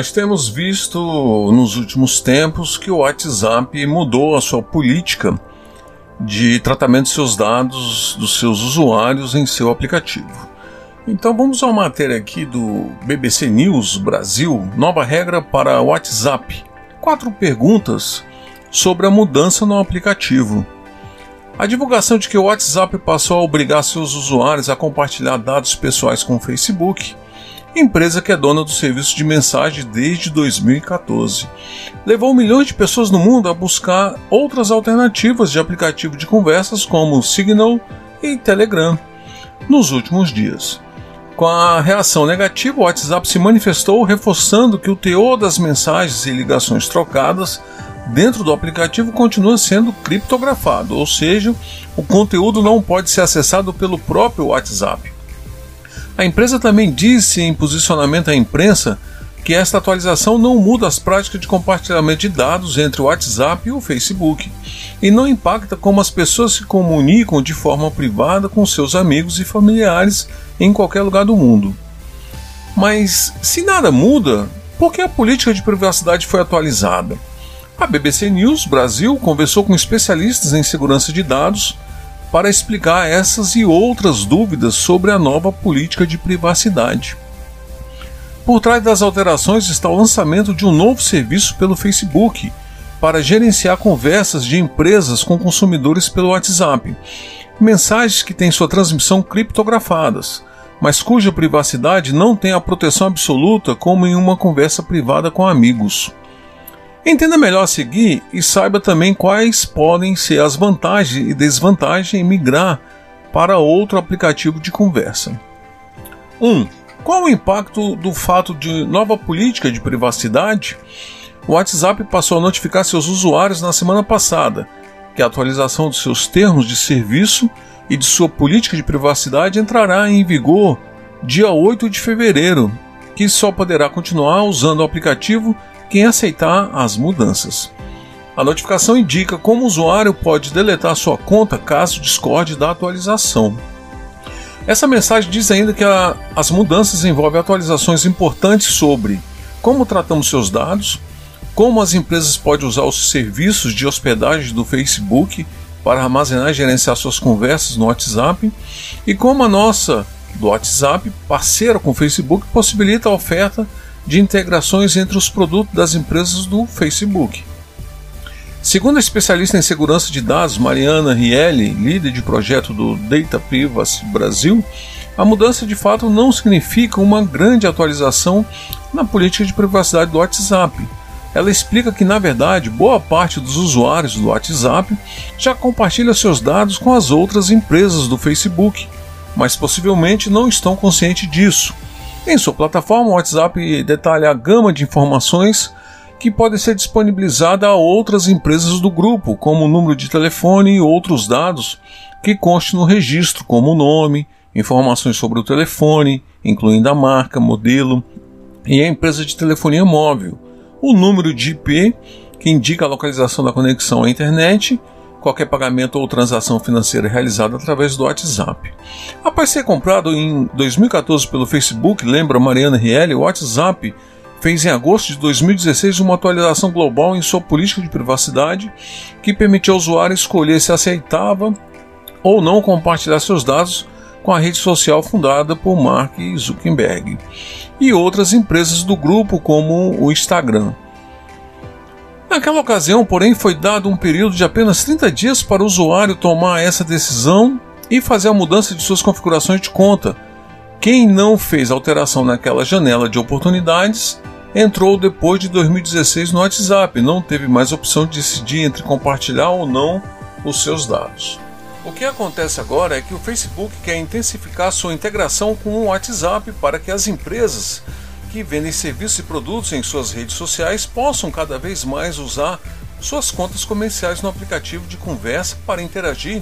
Nós temos visto nos últimos tempos que o WhatsApp mudou a sua política de tratamento de seus dados dos seus usuários em seu aplicativo. Então vamos a uma matéria aqui do BBC News Brasil, nova regra para WhatsApp. Quatro perguntas sobre a mudança no aplicativo. A divulgação de que o WhatsApp passou a obrigar seus usuários a compartilhar dados pessoais com o Facebook empresa que é dona do serviço de mensagem desde 2014. Levou milhões de pessoas no mundo a buscar outras alternativas de aplicativo de conversas como Signal e Telegram nos últimos dias. Com a reação negativa, o WhatsApp se manifestou reforçando que o teor das mensagens e ligações trocadas dentro do aplicativo continua sendo criptografado, ou seja, o conteúdo não pode ser acessado pelo próprio WhatsApp. A empresa também disse em posicionamento à imprensa que esta atualização não muda as práticas de compartilhamento de dados entre o WhatsApp e o Facebook e não impacta como as pessoas se comunicam de forma privada com seus amigos e familiares em qualquer lugar do mundo. Mas se nada muda, por que a política de privacidade foi atualizada? A BBC News Brasil conversou com especialistas em segurança de dados para explicar essas e outras dúvidas sobre a nova política de privacidade. Por trás das alterações está o lançamento de um novo serviço pelo Facebook para gerenciar conversas de empresas com consumidores pelo WhatsApp, mensagens que têm sua transmissão criptografadas, mas cuja privacidade não tem a proteção absoluta como em uma conversa privada com amigos. Entenda melhor a seguir e saiba também quais podem ser as vantagens e desvantagens em migrar para outro aplicativo de conversa. 1. Um, qual o impacto do fato de nova política de privacidade? O WhatsApp passou a notificar seus usuários na semana passada que a atualização dos seus termos de serviço e de sua política de privacidade entrará em vigor dia 8 de fevereiro, que só poderá continuar usando o aplicativo quem aceitar as mudanças. A notificação indica como o usuário pode deletar sua conta caso discorde da atualização. Essa mensagem diz ainda que a, as mudanças envolvem atualizações importantes sobre como tratamos seus dados, como as empresas podem usar os serviços de hospedagem do Facebook para armazenar e gerenciar suas conversas no WhatsApp e como a nossa do WhatsApp, parceira com o Facebook, possibilita a oferta de integrações entre os produtos das empresas do Facebook. Segundo a especialista em segurança de dados Mariana Rielli, líder de projeto do Data Privacy Brasil, a mudança de fato não significa uma grande atualização na política de privacidade do WhatsApp. Ela explica que, na verdade, boa parte dos usuários do WhatsApp já compartilha seus dados com as outras empresas do Facebook, mas possivelmente não estão conscientes disso em sua plataforma, o WhatsApp detalha a gama de informações que podem ser disponibilizadas a outras empresas do grupo, como o número de telefone e outros dados que constem no registro, como o nome, informações sobre o telefone, incluindo a marca, modelo e a empresa de telefonia móvel, o número de IP, que indica a localização da conexão à internet qualquer pagamento ou transação financeira realizada através do WhatsApp. Após ser comprado em 2014 pelo Facebook, lembra Mariana Rielli, o WhatsApp fez em agosto de 2016 uma atualização global em sua política de privacidade que permitiu ao usuário escolher se aceitava ou não compartilhar seus dados com a rede social fundada por Mark Zuckerberg e outras empresas do grupo como o Instagram. Naquela ocasião, porém, foi dado um período de apenas 30 dias para o usuário tomar essa decisão e fazer a mudança de suas configurações de conta. Quem não fez alteração naquela janela de oportunidades entrou depois de 2016 no WhatsApp, não teve mais opção de decidir entre compartilhar ou não os seus dados. O que acontece agora é que o Facebook quer intensificar sua integração com o WhatsApp para que as empresas que vendem serviços e produtos em suas redes sociais possam cada vez mais usar suas contas comerciais no aplicativo de conversa para interagir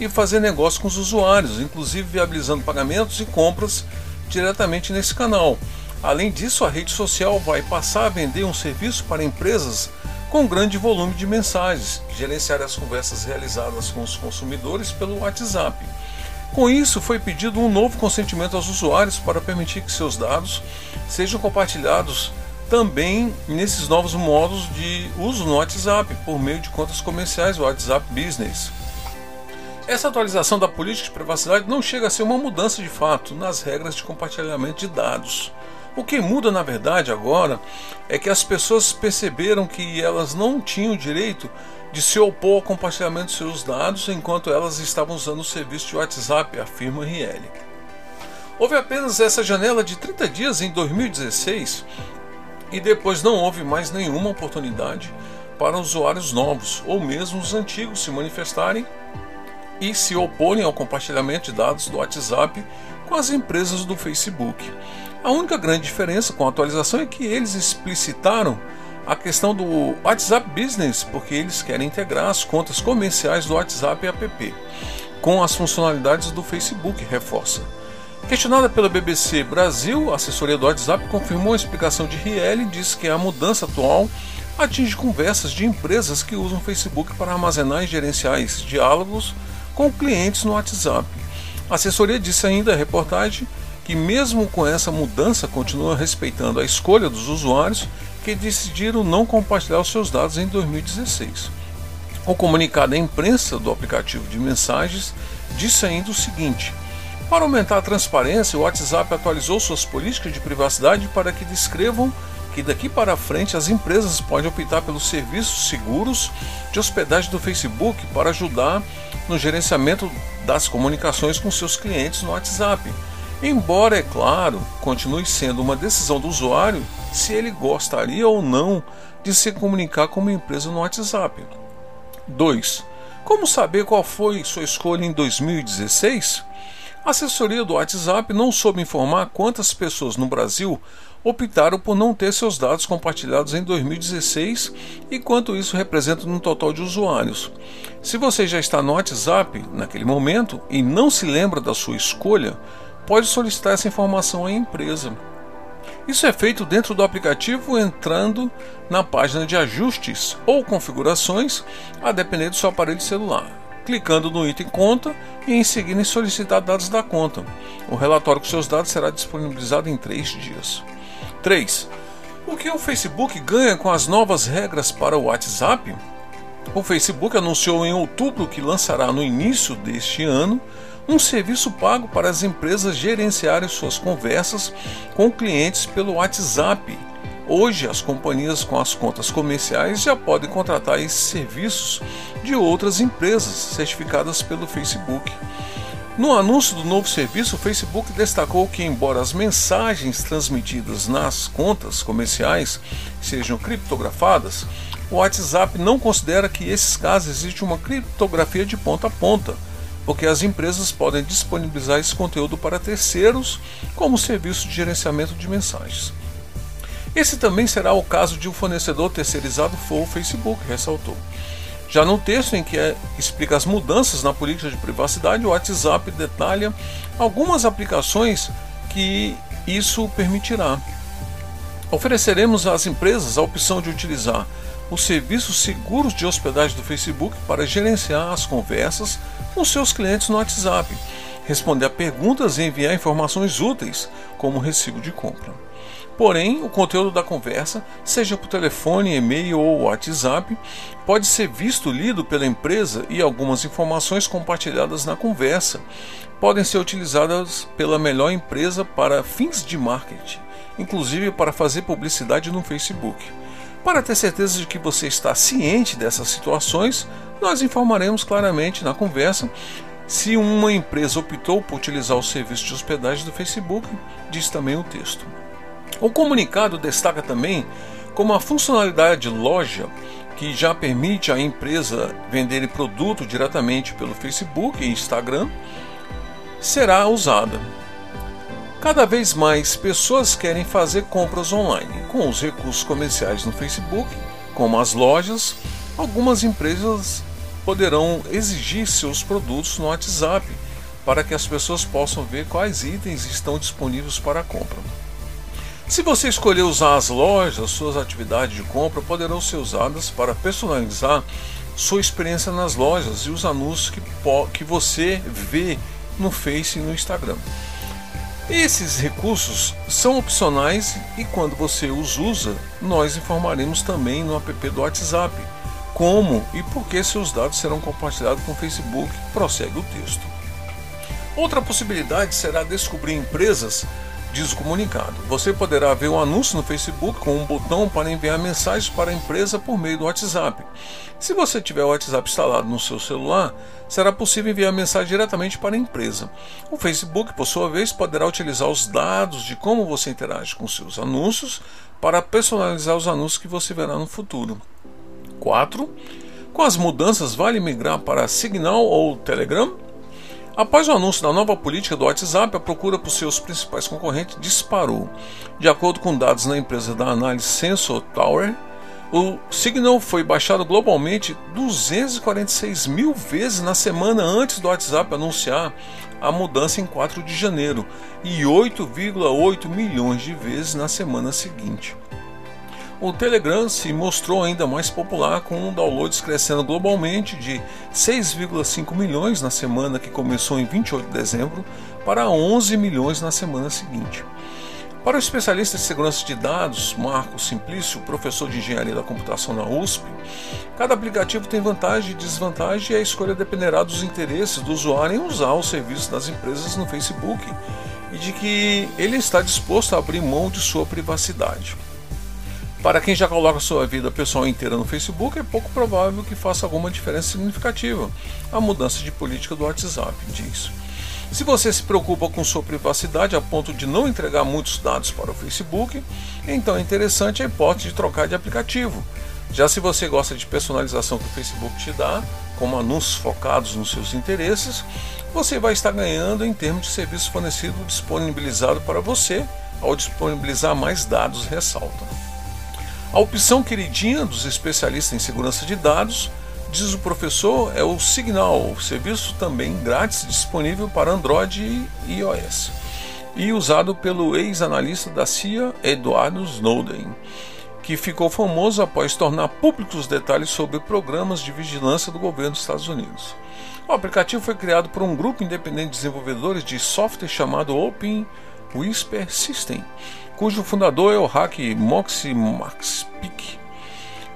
e fazer negócio com os usuários, inclusive viabilizando pagamentos e compras diretamente nesse canal. Além disso, a rede social vai passar a vender um serviço para empresas com grande volume de mensagens, gerenciar as conversas realizadas com os consumidores pelo WhatsApp. Com isso, foi pedido um novo consentimento aos usuários para permitir que seus dados sejam compartilhados também nesses novos modos de uso no WhatsApp, por meio de contas comerciais, WhatsApp Business. Essa atualização da política de privacidade não chega a ser uma mudança de fato nas regras de compartilhamento de dados. O que muda na verdade agora é que as pessoas perceberam que elas não tinham direito de se opor ao compartilhamento de seus dados enquanto elas estavam usando o serviço de WhatsApp, afirma Riel. Houve apenas essa janela de 30 dias em 2016 e depois não houve mais nenhuma oportunidade para usuários novos ou mesmo os antigos se manifestarem e se oporem ao compartilhamento de dados do WhatsApp com as empresas do Facebook. A única grande diferença com a atualização é que eles explicitaram a questão do WhatsApp Business, porque eles querem integrar as contas comerciais do WhatsApp app com as funcionalidades do Facebook, reforça. Questionada pela BBC Brasil, a assessoria do WhatsApp confirmou a explicação de Riel e disse que a mudança atual atinge conversas de empresas que usam o Facebook para armazenar e gerenciar diálogos com clientes no WhatsApp. A assessoria disse ainda à reportagem que, mesmo com essa mudança, continua respeitando a escolha dos usuários que decidiram não compartilhar os seus dados em 2016. O comunicado à imprensa do aplicativo de mensagens disse ainda o seguinte: para aumentar a transparência, o WhatsApp atualizou suas políticas de privacidade para que descrevam que daqui para frente as empresas podem optar pelos serviços seguros de hospedagem do Facebook para ajudar no gerenciamento das comunicações com seus clientes no WhatsApp. Embora, é claro, continue sendo uma decisão do usuário se ele gostaria ou não de se comunicar com uma empresa no WhatsApp. 2. Como saber qual foi sua escolha em 2016? A assessoria do WhatsApp não soube informar quantas pessoas no Brasil optaram por não ter seus dados compartilhados em 2016 e quanto isso representa no total de usuários. Se você já está no WhatsApp naquele momento e não se lembra da sua escolha, pode solicitar essa informação à empresa. Isso é feito dentro do aplicativo entrando na página de ajustes ou configurações, a depender do seu aparelho celular clicando no item Conta e em seguida em solicitar dados da conta. O relatório com seus dados será disponibilizado em três dias. 3. O que o Facebook ganha com as novas regras para o WhatsApp? O Facebook anunciou em outubro que lançará no início deste ano um serviço pago para as empresas gerenciarem suas conversas com clientes pelo WhatsApp. Hoje, as companhias com as contas comerciais já podem contratar esses serviços de outras empresas certificadas pelo Facebook. No anúncio do novo serviço, o Facebook destacou que, embora as mensagens transmitidas nas contas comerciais sejam criptografadas, o WhatsApp não considera que esses casos existe uma criptografia de ponta a ponta, porque as empresas podem disponibilizar esse conteúdo para terceiros como serviço de gerenciamento de mensagens. Esse também será o caso de um fornecedor terceirizado for o Facebook, ressaltou. Já no texto em que é, explica as mudanças na política de privacidade, o WhatsApp detalha algumas aplicações que isso permitirá. Ofereceremos às empresas a opção de utilizar os serviços seguros de hospedagem do Facebook para gerenciar as conversas com seus clientes no WhatsApp, responder a perguntas e enviar informações úteis, como recibo de compra. Porém, o conteúdo da conversa, seja por telefone, e-mail ou WhatsApp, pode ser visto lido pela empresa e algumas informações compartilhadas na conversa podem ser utilizadas pela melhor empresa para fins de marketing, inclusive para fazer publicidade no Facebook. Para ter certeza de que você está ciente dessas situações, nós informaremos claramente na conversa se uma empresa optou por utilizar o serviço de hospedagem do Facebook, diz também o texto. O comunicado destaca também como a funcionalidade loja que já permite à empresa vender produto diretamente pelo Facebook e Instagram será usada. Cada vez mais pessoas querem fazer compras online. Com os recursos comerciais no Facebook, como as lojas, algumas empresas poderão exigir seus produtos no WhatsApp para que as pessoas possam ver quais itens estão disponíveis para compra. Se você escolher usar as lojas, suas atividades de compra poderão ser usadas para personalizar sua experiência nas lojas e os anúncios que, que você vê no Face e no Instagram. Esses recursos são opcionais e quando você os usa, nós informaremos também no app do WhatsApp como e por que seus dados serão compartilhados com o Facebook. Prossegue o texto. Outra possibilidade será descobrir empresas diz o comunicado. Você poderá ver um anúncio no Facebook com um botão para enviar mensagens para a empresa por meio do WhatsApp. Se você tiver o WhatsApp instalado no seu celular, será possível enviar mensagem diretamente para a empresa. O Facebook, por sua vez, poderá utilizar os dados de como você interage com seus anúncios para personalizar os anúncios que você verá no futuro. 4. Com as mudanças, vale migrar para Signal ou Telegram? Após o anúncio da nova política do WhatsApp, a procura por seus principais concorrentes disparou. De acordo com dados na empresa da análise Sensor Tower, o Signal foi baixado globalmente 246 mil vezes na semana antes do WhatsApp anunciar a mudança em 4 de janeiro e 8,8 milhões de vezes na semana seguinte. O Telegram se mostrou ainda mais popular, com downloads crescendo globalmente de 6,5 milhões na semana que começou em 28 de dezembro para 11 milhões na semana seguinte. Para o especialista de segurança de dados, Marco Simplício, professor de engenharia da computação na USP, cada aplicativo tem vantagem e desvantagem e a escolha dependerá dos interesses do usuário em usar os serviços das empresas no Facebook e de que ele está disposto a abrir mão de sua privacidade. Para quem já coloca sua vida pessoal inteira no Facebook, é pouco provável que faça alguma diferença significativa a mudança de política do WhatsApp, diz. Se você se preocupa com sua privacidade a ponto de não entregar muitos dados para o Facebook, então é interessante a hipótese de trocar de aplicativo. Já se você gosta de personalização que o Facebook te dá, como anúncios focados nos seus interesses, você vai estar ganhando em termos de serviço fornecido disponibilizado para você ao disponibilizar mais dados, ressalta. A opção queridinha dos especialistas em segurança de dados, diz o professor, é o Signal, serviço também grátis disponível para Android e iOS, e usado pelo ex-analista da CIA, Eduardo Snowden, que ficou famoso após tornar públicos os detalhes sobre programas de vigilância do governo dos Estados Unidos. O aplicativo foi criado por um grupo independente de desenvolvedores de software chamado Open Whisper System, cujo fundador é o hack Moxie Max Peak.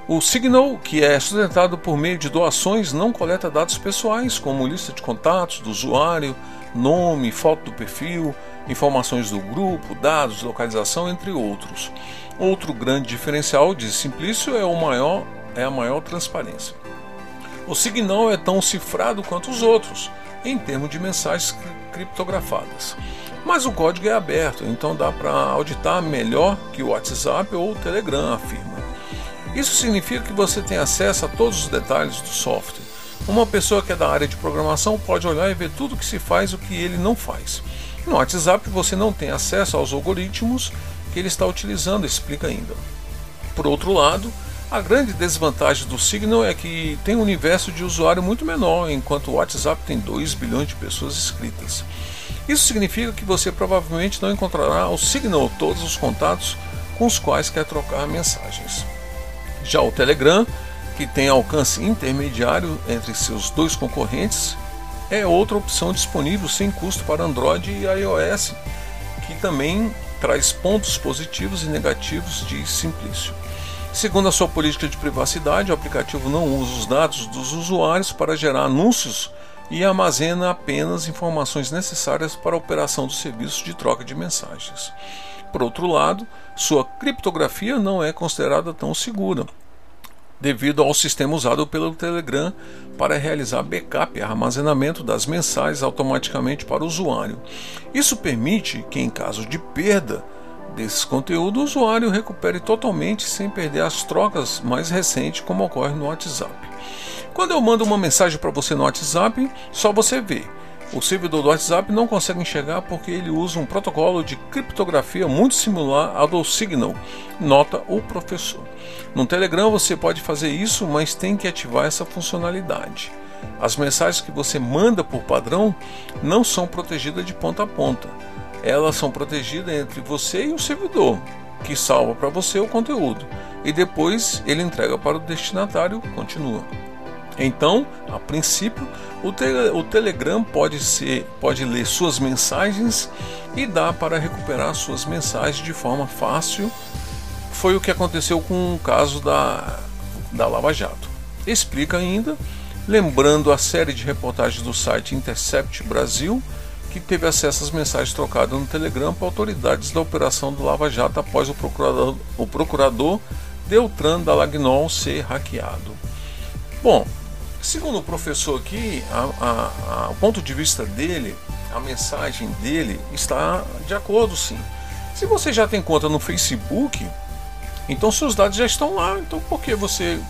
O Signal, que é sustentado por meio de doações, não coleta dados pessoais, como lista de contatos do usuário, nome, foto do perfil, informações do grupo, dados, localização, entre outros. Outro grande diferencial de Simplício é, o maior, é a maior transparência. O Signal é tão cifrado quanto os outros, em termos de mensagens criptografadas. Mas o código é aberto, então dá para auditar melhor que o WhatsApp ou o Telegram, afirma. Isso significa que você tem acesso a todos os detalhes do software. Uma pessoa que é da área de programação pode olhar e ver tudo que se faz e o que ele não faz. No WhatsApp você não tem acesso aos algoritmos que ele está utilizando, explica ainda. Por outro lado, a grande desvantagem do Signal é que tem um universo de usuário muito menor, enquanto o WhatsApp tem 2 bilhões de pessoas inscritas. Isso significa que você provavelmente não encontrará o Signal todos os contatos com os quais quer trocar mensagens. Já o Telegram, que tem alcance intermediário entre seus dois concorrentes, é outra opção disponível sem custo para Android e iOS, que também traz pontos positivos e negativos de Simplício. Segundo a sua política de privacidade, o aplicativo não usa os dados dos usuários para gerar anúncios e armazena apenas informações necessárias para a operação do serviço de troca de mensagens. Por outro lado, sua criptografia não é considerada tão segura, devido ao sistema usado pelo Telegram para realizar backup e armazenamento das mensagens automaticamente para o usuário. Isso permite que, em caso de perda, desses conteúdos, o usuário recupere totalmente sem perder as trocas mais recentes, como ocorre no WhatsApp. Quando eu mando uma mensagem para você no WhatsApp, só você vê. O servidor do WhatsApp não consegue enxergar porque ele usa um protocolo de criptografia muito similar ao do Signal, nota o professor. No Telegram você pode fazer isso, mas tem que ativar essa funcionalidade. As mensagens que você manda por padrão não são protegidas de ponta a ponta. Elas são protegidas entre você e o servidor, que salva para você o conteúdo e depois ele entrega para o destinatário, continua. Então, a princípio, o, te o, Telegram pode, ser, pode ler suas mensagens e dá para recuperar suas mensagens de forma fácil. Foi o que aconteceu com o caso da, da Lava Jato. Explica ainda, lembrando a série de reportagens do site Intercept Brasil, que teve acesso às mensagens trocadas no Telegram por autoridades da operação do Lava Jato após o procurador, o procurador Deltran Dallagnol ser hackeado. Bom, Segundo o professor aqui, a, a, a, ponto de vista dele, a mensagem dele está de acordo sim. Se você já tem conta no Facebook, então seus dados já estão lá. Então por que você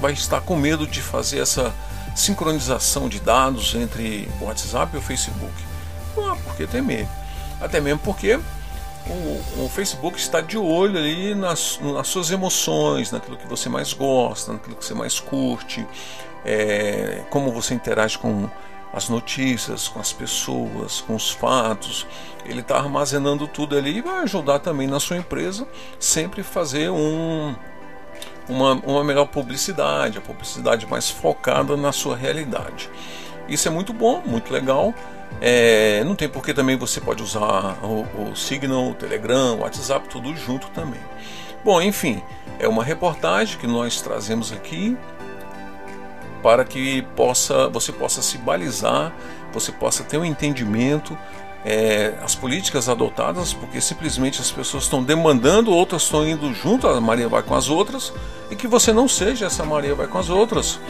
vai estar com medo de fazer essa sincronização de dados entre o WhatsApp e o Facebook? Não há temer. Até mesmo porque o, o, Facebook está de olho ali nas, nas suas emoções, naquilo que você mais gosta, naquilo que você mais curte é, como você interage com as notícias, com as pessoas, com os fatos. Ele está armazenando tudo ali e vai ajudar também na sua empresa sempre fazer um, uma, uma melhor publicidade, a publicidade mais focada na sua realidade. Isso é muito bom, muito legal. É, não tem porque também você pode usar o, o Signal, o Telegram, o WhatsApp, tudo junto também. Bom, enfim, é uma reportagem que nós trazemos aqui para que possa, você possa se balizar, você possa ter um entendimento é, as políticas adotadas, porque simplesmente as pessoas estão demandando, outras estão indo junto, a Maria vai com as outras, e que você não seja essa Maria vai com as outras,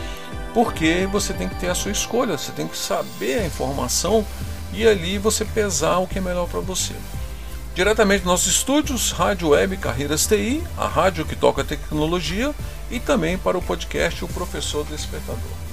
porque você tem que ter a sua escolha, você tem que saber a informação e ali você pesar o que é melhor para você. Diretamente dos nossos estúdios, Rádio Web Carreiras TI, a rádio que toca tecnologia, e também para o podcast O Professor Despertador.